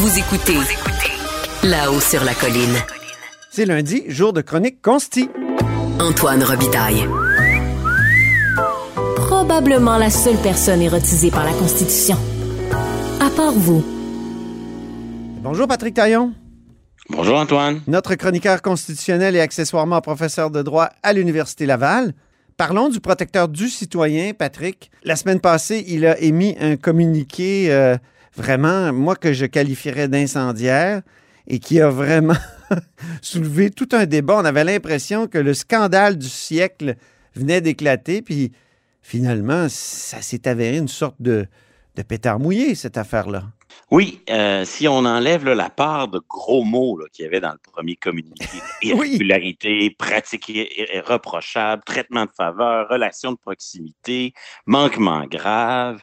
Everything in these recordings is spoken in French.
Vous écoutez là-haut sur la colline. C'est lundi, jour de chronique consti. Antoine Robitaille. Probablement la seule personne érotisée par la Constitution. À part vous. Bonjour Patrick Taillon. Bonjour Antoine. Notre chroniqueur constitutionnel et accessoirement professeur de droit à l'Université Laval. Parlons du protecteur du citoyen, Patrick. La semaine passée, il a émis un communiqué euh, vraiment, moi, que je qualifierais d'incendiaire et qui a vraiment soulevé tout un débat. On avait l'impression que le scandale du siècle venait d'éclater, puis finalement, ça s'est avéré une sorte de, de pétard mouillé, cette affaire-là. Oui, euh, si on enlève là, la part de gros mots qu'il y avait dans le premier communiqué, irrégularité, pratique irreprochable, traitement de faveur, relation de proximité, manquement grave,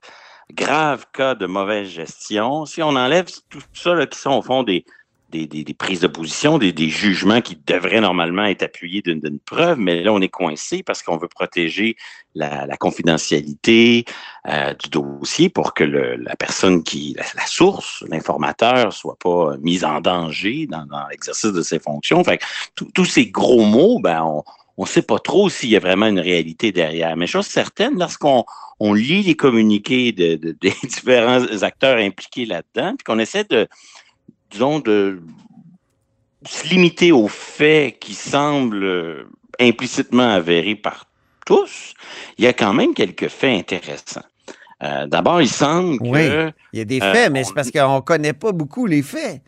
grave cas de mauvaise gestion, si on enlève tout ça là, qui sont au fond des, des, prises de position, des, jugements qui devraient normalement être appuyés d'une preuve, mais là, on est coincé parce qu'on veut protéger la, confidentialité euh, du dossier pour que la personne qui, la, source, l'informateur, soit pas mise en danger dans, l'exercice de ses fonctions. Fait tous ces gros mots, ben, on ne sait pas trop s'il y a vraiment une réalité derrière. Mais chose certaine, lorsqu'on on lit les communiqués des différents acteurs impliqués là-dedans, puis qu'on essaie de, disons, de se limiter aux faits qui semblent implicitement avérés par tous, il y a quand même quelques faits intéressants. Euh, d'abord, il semble oui, Il y a des euh, faits, mais c'est parce qu'on ne connaît pas beaucoup les faits.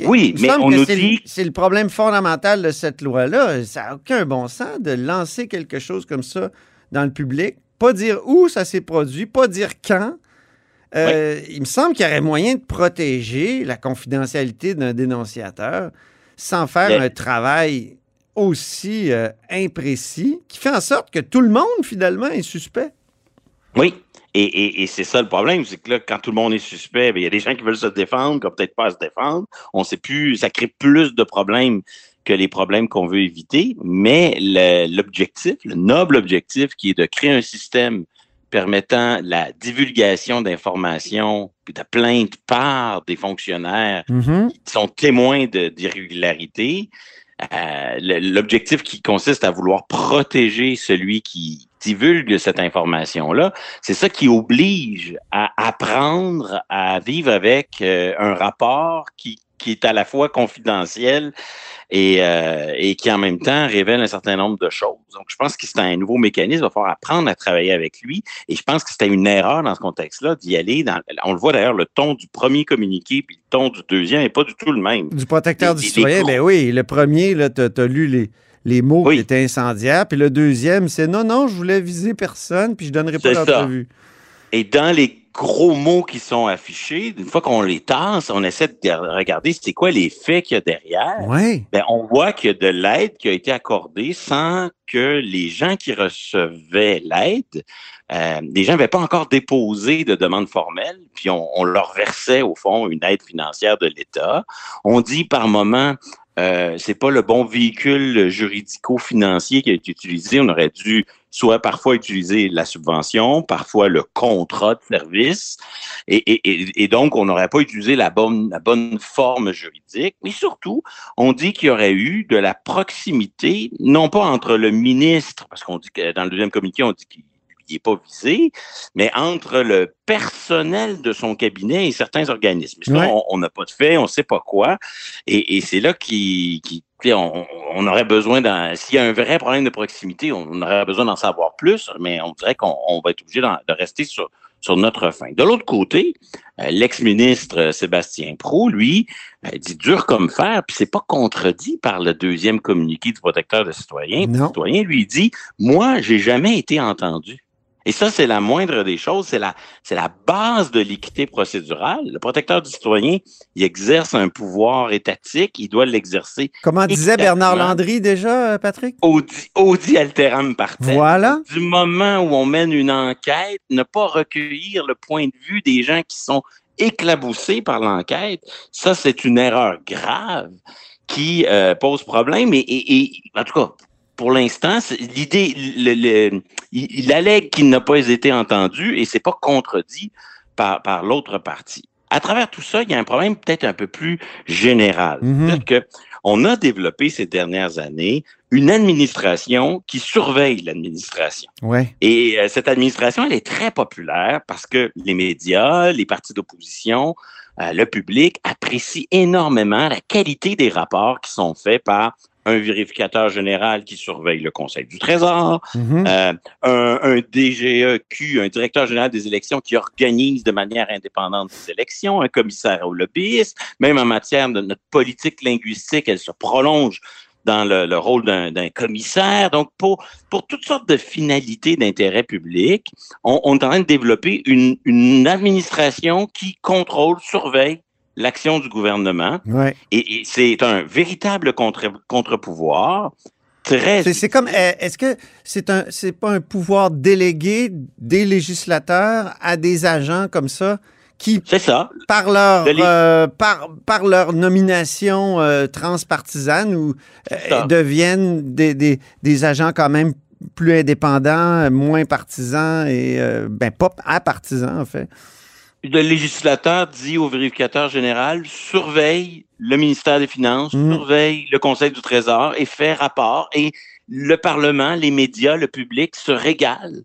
Oui, mais on nous dit. C'est le problème fondamental de cette loi-là. Ça n'a aucun bon sens de lancer quelque chose comme ça dans le public, pas dire où ça s'est produit, pas dire quand. Euh, il me semble qu'il y aurait moyen de protéger la confidentialité d'un dénonciateur sans faire un travail aussi euh, imprécis qui fait en sorte que tout le monde, finalement, est suspect. Oui, et, c'est ça le problème, c'est que là, quand tout le monde est suspect, ben, il y a des gens qui veulent se défendre, qui n'ont peut-être pas à se défendre. On ne sait plus, ça crée plus de problèmes que les problèmes qu'on veut éviter. Mais l'objectif, le noble objectif qui est de créer un système permettant la divulgation d'informations et de plaintes par des fonctionnaires mm-hmm. qui sont témoins d'irrégularités. Euh, L'objectif qui consiste à vouloir protéger celui qui divulgue cette information-là, c'est ça qui oblige à apprendre à vivre avec euh, un rapport qui, qui est à la fois confidentiel et, euh, et qui en même temps révèle un certain nombre de choses. Donc, je pense que c'est un nouveau mécanisme. Il va falloir apprendre à travailler avec lui. Et je pense que c'était une erreur dans ce contexte-là d'y aller. Dans, on le voit d'ailleurs, le ton du premier communiqué puis le ton du deuxième n'est pas du tout le même. Du protecteur du citoyen, ben oui. Le premier, tu as, lu les, les mots qui étaient incendiaires. Puis le deuxième, c'est non, non, je voulais viser personne, puis je donnerai pas d'entrevue. Et dans les gros mots qui sont affichés, une fois qu'on les tasse, on essaie de regarder c'est quoi les faits qu'il y a derrière. Oui. Ben, on voit qu'il y a de l'aide qui a été accordée sans que les gens qui recevaient l'aide, euh, les gens n'avaient pas encore déposé de demande formelle, puis on, on, leur versait au fond une aide financière de l'État. On dit par moment, euh, c'est pas le bon véhicule juridico-financier qui a été utilisé. On aurait dû soit parfois utiliser la subvention, parfois le contrat de service, et, donc on n'aurait pas utilisé la bonne, la bonne forme juridique. Mais surtout, on dit qu'il y aurait eu de la proximité, non pas entre le ministre, parce qu'on dit que dans le deuxième communiqué, on dit qu'il n'est pas visé, mais entre le personnel de son cabinet et certains organismes. On n'a pas de fait, on ne sait pas quoi. Et, c'est là qui, on, aurait besoin d'un. S'il y a un vrai problème de proximité, on aurait besoin d'en savoir plus, mais on dirait qu'on va être obligé de rester sur, sur notre fin. De l'autre côté, euh, l'ex-ministre Sébastien Pro, lui, euh, dit dur comme fer, puis c'est pas contredit par le deuxième communiqué du protecteur des citoyens. Le citoyen lui dit Moi, j'ai jamais été entendu. Et ça, c'est la moindre des choses, c'est la, c'est la base de l'équité procédurale. Le protecteur du citoyen, il exerce un pouvoir étatique, il doit l'exercer. Comment disait Bernard Landry déjà, Patrick? Audi, audi alteram partem. Voilà. Du moment où on mène une enquête, ne pas recueillir le point de vue des gens qui sont éclaboussés par l'enquête, ça, c'est une erreur grave qui euh, pose problème. Et, et, en tout cas, pour l'instant, l'idée, le, il, allègue qu'il n'a pas été entendu et c'est pas contredit par, par l'autre partie. à travers tout ça, il y a un problème peut-être un peu plus général. Mhm. C'est-à-dire que on a développé ces dernières années une administration qui surveille l'administration. Ouais. Et euh, cette administration, elle est très populaire parce que les médias, les partis d'opposition, euh, le public apprécient énormément la qualité des rapports qui sont faits par un vérificateur général qui surveille le Conseil du Trésor, Mhm. euh, un, un DGEQ, un directeur général des élections qui organise de manière indépendante les élections, un commissaire au lobbyisme, même en matière de notre politique linguistique, elle se prolonge dans le, le rôle d'un d'un commissaire. Donc, pour, pour toutes sortes de finalités d'intérêt public, on, on est en train de développer une, une administration qui contrôle, surveille l'action du gouvernement. Ouais. Et, et c'est un véritable contre- contre-pouvoir très C'est, comme, est-ce que c'est un, c'est pas un pouvoir délégué des législateurs à des agents comme ça qui, ça. par leur, euh, par, par leur nomination euh, transpartisane ou euh, deviennent des, des, des agents quand même plus indépendants, moins partisans et ben pas apartisans en fait. Le législateur dit au vérificateur général surveille le ministère des Finances, Mhm. surveille le Conseil du Trésor et fait rapport. Et le Parlement, les médias, le public se régalent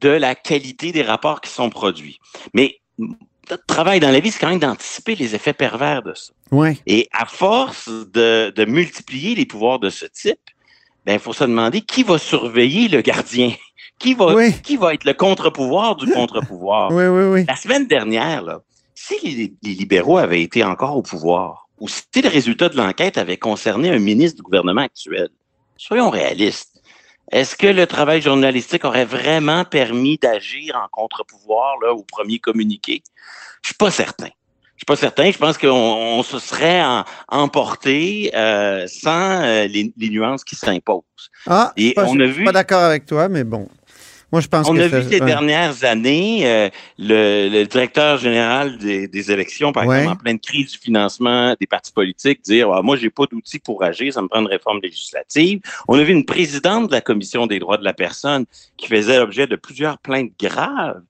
de la qualité des rapports qui sont produits. Mais notre travail dans la vie, c'est quand même d'anticiper les effets pervers de ça. Ouais. Et à force de, de multiplier les pouvoirs de ce type, ben, il faut se demander qui va surveiller le gardien, qui va, Oui. qui va être le contre-pouvoir du contre-pouvoir? Oui, oui, oui. La semaine dernière, là, si les, les libéraux avaient été encore au pouvoir, ou si le résultat de l'enquête avait concerné un ministre du gouvernement actuel, soyons réalistes. Est-ce que le travail journalistique aurait vraiment permis d'agir en contre-pouvoir au premier communiqué? Je suis pas certain. Je suis pas certain. Je pense qu'on on se serait en- emporté euh, sans euh, les, les nuances qui s'imposent. Ah, Et pas, on a je suis vu- pas d'accord avec toi, mais bon. Moi, je pense On que a ça- vu ces dernières années euh, le, le directeur général des, des élections, par Ouais. exemple, en pleine crise du financement des partis politiques, dire ah, moi j'ai pas d'outils pour agir, ça me prend une réforme législative. On a vu une présidente de la commission des droits de la personne qui faisait l'objet de plusieurs plaintes graves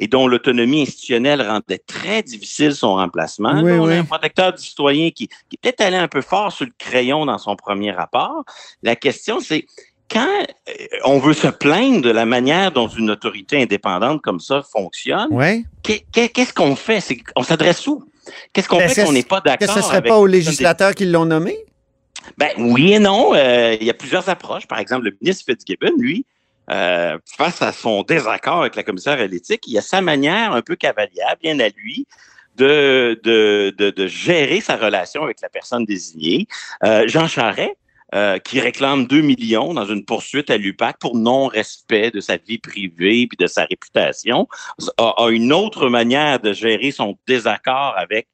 et dont l'autonomie institutionnelle rendait très difficile son remplacement. Oui, Là, on oui. a un protecteur du citoyen qui, qui peut-être allé un peu fort sur le crayon dans son premier rapport. La question, c'est quand euh, on veut se plaindre de la manière dont une autorité indépendante comme ça fonctionne, Ouais. qu'est-ce qu'on fait? On s'adresse où? Qu'est-ce qu'on Est-ce fait qu'on n'est pas Que d'accord? ce serait avec pas aux des- législateurs qui l'ont nommé? Ben oui et non. Euh, il y a plusieurs approches. Par exemple, le ministre Fitzgibbon, lui, euh, face à son désaccord avec la commissaire à l'éthique, il a sa manière un peu cavalière, bien à lui, de, de, de, de gérer sa relation avec la personne désignée. Euh, Jean Charest, euh, qui réclame 2 millions dans une poursuite à l'UPAC pour non-respect de sa vie privée puis de sa réputation, a, a une autre manière de gérer son désaccord avec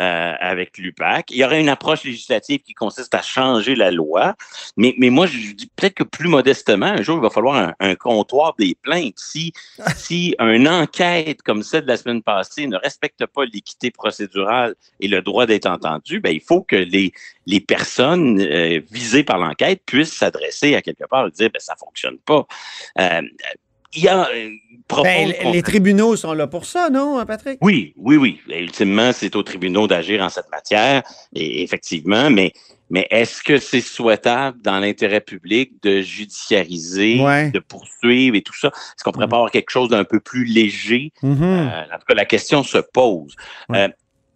euh, avec l'UPAC. Il y aurait une approche législative qui consiste à changer la loi, mais, mais moi, je dis peut-être que plus modestement, un jour, il va falloir un, un comptoir des plaintes. Si, si une enquête comme celle de la semaine passée ne respecte pas l'équité procédurale et le droit d'être entendu, ben, il faut que les, les personnes euh, visées par l'enquête puissent s'adresser à quelque part et dire, ben, ça fonctionne pas. Euh, il y a profonde Ben, les tribunaux sont là pour ça, non, Patrick? oui, oui, oui. Ultimement, c'est aux tribunaux d'agir en cette matière, et effectivement, mais, mais est-ce que c'est souhaitable dans l'intérêt public de judiciariser, Ouais. de poursuivre et tout ça? Est-ce qu'on pourrait pas avoir quelque chose d'un peu plus léger? Mhm. Euh, en tout cas, la question se pose. Ouais. Euh,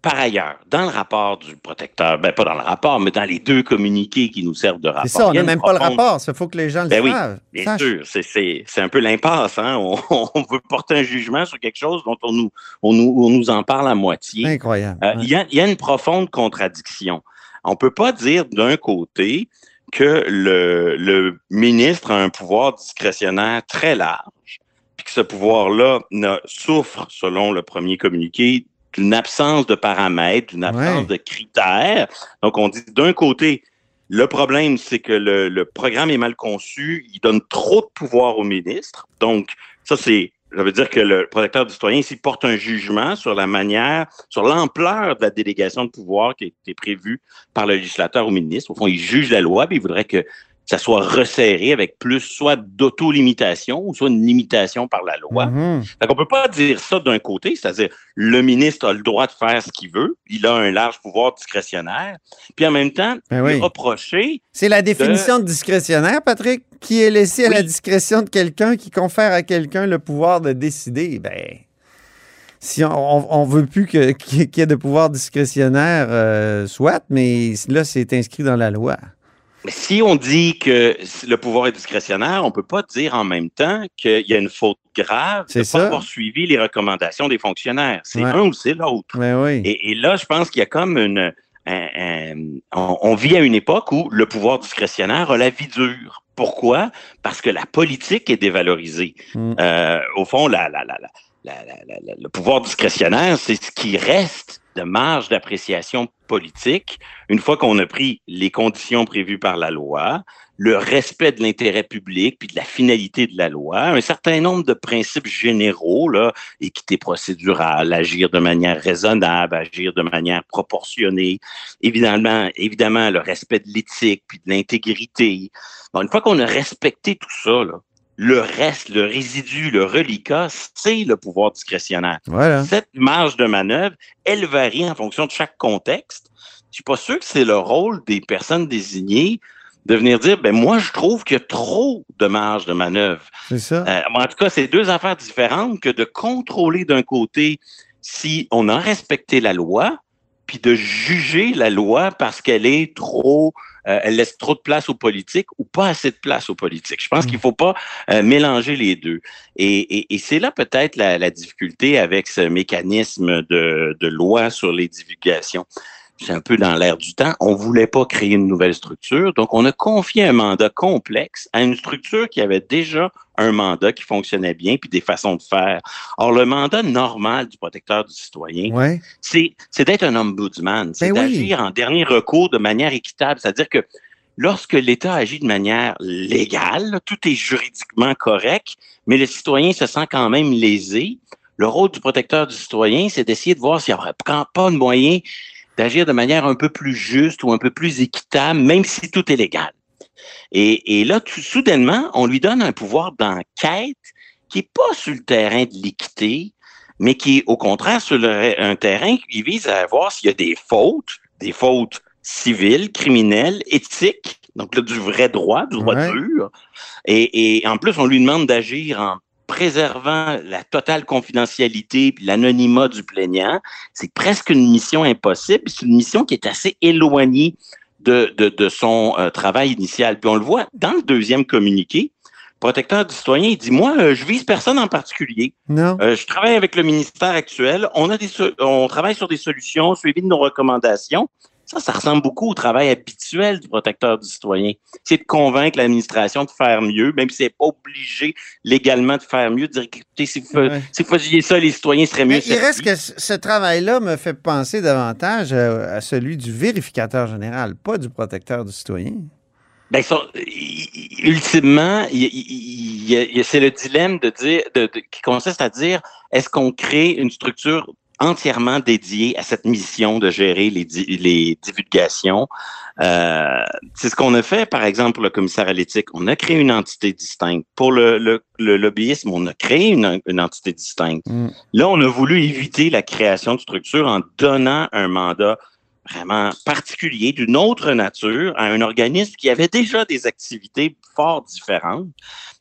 par ailleurs, dans le rapport du protecteur, ben pas dans le rapport, mais dans les deux communiqués qui nous servent de rapport. C'est ça, on n'a même pas le rapport. Il faut que les gens le Ben oui. Bien sûr, c'est- c'est c'est un peu l'impasse. Hein? On, on veut porter un jugement sur quelque chose dont on nous, on nous, on nous en parle à moitié. Incroyable. Euh, Il y, a, il y a une profonde contradiction. On peut pas dire d'un côté que le, le ministre a un pouvoir discrétionnaire très large, puis que ce pouvoir-là ne souffre, selon le premier communiqué, d'une absence de paramètres, d'une absence Ouais. de critères. Donc, on dit d'un côté, le problème, c'est que le, le programme est mal conçu, il donne trop de pouvoir au ministre. Donc, ça, c'est, ça veut dire que le protecteur du citoyen ici porte un jugement sur la manière, sur l'ampleur de la délégation de pouvoir qui a été prévue par le législateur au ministre. Au fond, il juge la loi, puis il voudrait que, ça soit resserré avec plus soit d'auto-limitation ou soit une limitation par la loi. Mhm. Fait qu'on peut pas dire ça d'un côté, c'est-à-dire le ministre a le droit de faire ce qu'il veut, il a un large pouvoir discrétionnaire, puis en même temps, Ben oui. reprocher C'est la définition de discrétionnaire, Patrick, qui est laissé à la discrétion de quelqu'un qui confère à quelqu'un le pouvoir de décider. Ben, si on, on, on veut plus que- qu'il y ait- qu'il y ait de pouvoir discrétionnaire, euh, soit, mais là, c'est inscrit dans la loi. Si on dit que le pouvoir est discrétionnaire, on peut pas dire en même temps qu'il y a une faute grave de ne pas avoir suivi les recommandations des fonctionnaires. C'est Ouais. un ou c'est l'autre. Oui. Et, et là, je pense qu'il y a comme une... un- un- on, on vit à une époque où le pouvoir discrétionnaire a la vie dure. Pourquoi? Parce que la politique est dévalorisée. Mm. Euh, au fond, la, la, la, le pouvoir discrétionnaire, c'est ce qui reste de marge d'appréciation politique une fois qu'on a pris les conditions prévues par la loi, le respect de l'intérêt public puis de la finalité de la loi, un certain nombre de principes généraux, là, équité procédurale, agir de manière raisonnable, agir de manière proportionnée, évidemment, évidemment le respect de l'éthique puis de l'intégrité. Bon, une fois qu'on a respecté tout ça, là, le reste, le résidu, le reliquat, c'est le pouvoir discrétionnaire. Voilà. Cette marge de manœuvre, elle varie en fonction de chaque contexte. Je suis pas sûr que c'est le rôle des personnes désignées de venir dire, ben moi, je trouve qu'il y a trop de marge de manœuvre. C'est ça. Euh, en tout cas, c'est deux affaires différentes que de contrôler d'un côté si on a respecté la loi, puis de juger la loi parce qu'elle est trop, euh, elle laisse trop de place aux politiques ou pas assez de place aux politiques. Je pense Mm. qu'il faut pas euh, mélanger les deux. Et, et- et c'est là peut-être la, la difficulté avec ce mécanisme de, de loi sur les divulgations. C'est un peu dans l'air du temps. On voulait pas créer une nouvelle structure, donc on a confié un mandat complexe à une structure qui avait déjà un mandat qui fonctionnait bien, puis des façons de faire. Or, le mandat normal du protecteur du citoyen, Ouais. c'est d'être un ombudsman, c'est Ben oui. d'agir en dernier recours de manière équitable. C'est-à-dire que lorsque l'État agit de manière légale, tout est juridiquement correct, mais le citoyen se sent quand même lésé. Le rôle du protecteur du citoyen, c'est d'essayer de voir s'il n'y aurait pas pas de moyen d'agir de manière un peu plus juste ou un peu plus équitable, même si tout est légal. Et, et là, tout, soudainement, on lui donne un pouvoir d'enquête qui est pas sur le terrain de l'équité, mais qui est au contraire sur le- un terrain qui vise à voir s'il y a des fautes, des fautes civiles, criminelles, éthiques, donc là, du vrai droit, du droit Ouais. dur. Et, et en plus, on lui demande d'agir en préservant la totale confidentialité puis l'anonymat du plaignant. C'est presque une mission impossible. C'est une mission qui est assez éloignée de, de, de son euh, travail initial. Puis on le voit dans le deuxième communiqué. Protecteur du citoyen, il dit, moi, euh, je vise personne en particulier. Non? Euh, je travaille avec le ministère actuel. On a des, so- on travaille sur des solutions suivies de nos recommandations. Ça, ça ressemble beaucoup au travail habituel du protecteur du citoyen. C'est de convaincre l'administration de faire mieux, même si c'est pas obligé légalement de faire mieux, de dire, écoutez, si vous, Ouais. si vous faisiez ça, les citoyens seraient mieux Mais il reste que ce travail-là me fait penser davantage euh, à celui du vérificateur général, pas du protecteur du citoyen. Ben, ultimement, c'est le dilemme de dire, de- de- qui consiste à dire, est-ce qu'on crée une structure entièrement dédiée à cette mission de gérer les, di- les divulgations? Euh, c'est ce qu'on a fait, par exemple, pour le commissaire à l'éthique. On a créé une entité distincte. Pour le, le, le lobbyisme, on a créé une, une entité distincte. Mm. Là, on a voulu éviter la création de structures en donnant un mandat vraiment particulier d'une autre nature à un organisme qui avait déjà des activités fort différentes.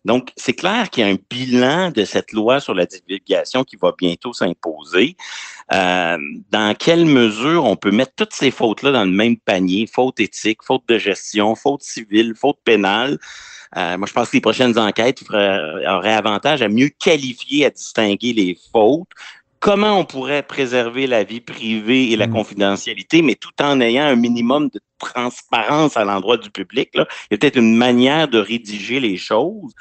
Donc, c'est clair qu'il y a un bilan de cette loi sur la divulgation qui va bientôt s'imposer. Euh, dans quelle mesure on peut mettre toutes ces fautes-là dans le même panier, faute éthique, faute de gestion, faute civile, faute pénale. Euh, moi, je pense que les prochaines enquêtes auraient avantage à mieux qualifier, à distinguer les fautes, comment on pourrait préserver la vie privée et la Mm. confidentialité, mais tout en ayant un minimum de transparence à l'endroit du public. Là. Il y a peut-être une manière de rédiger les choses.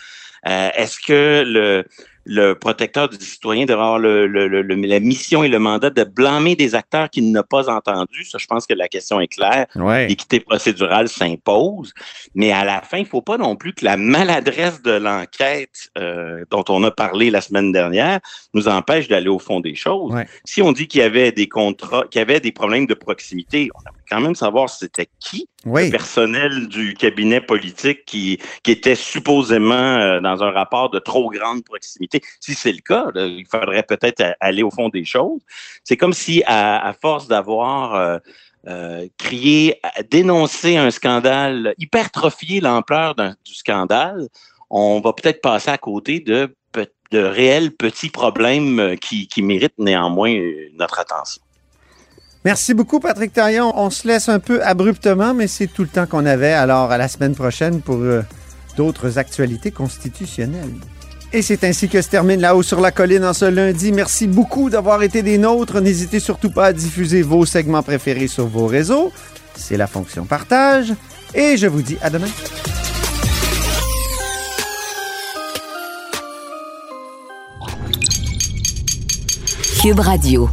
Euh, Est-ce que le, le protecteur du citoyen devrait avoir le, le- le- le- la mission et le mandat de blâmer des acteurs qu'il n'a pas entendus? Ça, je pense que la question est claire Ouais. l'équité procédurale s'impose, mais à la fin, il faut pas non plus que la maladresse de l'enquête euh, dont on a parlé la semaine dernière nous empêche d'aller au fond des choses. Ouais. Si on dit qu'il y avait des contrats, qu'il y avait des problèmes de proximité, on a quand même savoir c'était qui Oui. le personnel du cabinet politique qui, qui était supposément euh, dans un rapport de trop grande proximité. Si c'est le cas, là, il faudrait peut-être aller au fond des choses. C'est comme si, à, à force d'avoir euh, euh, dénoncé un scandale, hypertrophié l'ampleur du scandale, on va peut-être passer à côté de, de réels petits problèmes euh, qui, qui méritent néanmoins euh, notre attention. Merci beaucoup, Patrick Taillon. On se laisse un peu abruptement, mais c'est tout le temps qu'on avait. Alors, à la semaine prochaine pour euh, d'autres actualités constitutionnelles. Et c'est ainsi que se termine là-haut sur la colline en ce lundi. Merci beaucoup d'avoir été des nôtres. N'hésitez surtout pas à diffuser vos segments préférés sur vos réseaux. C'est la fonction partage. Et je vous dis à demain. Cube Radio.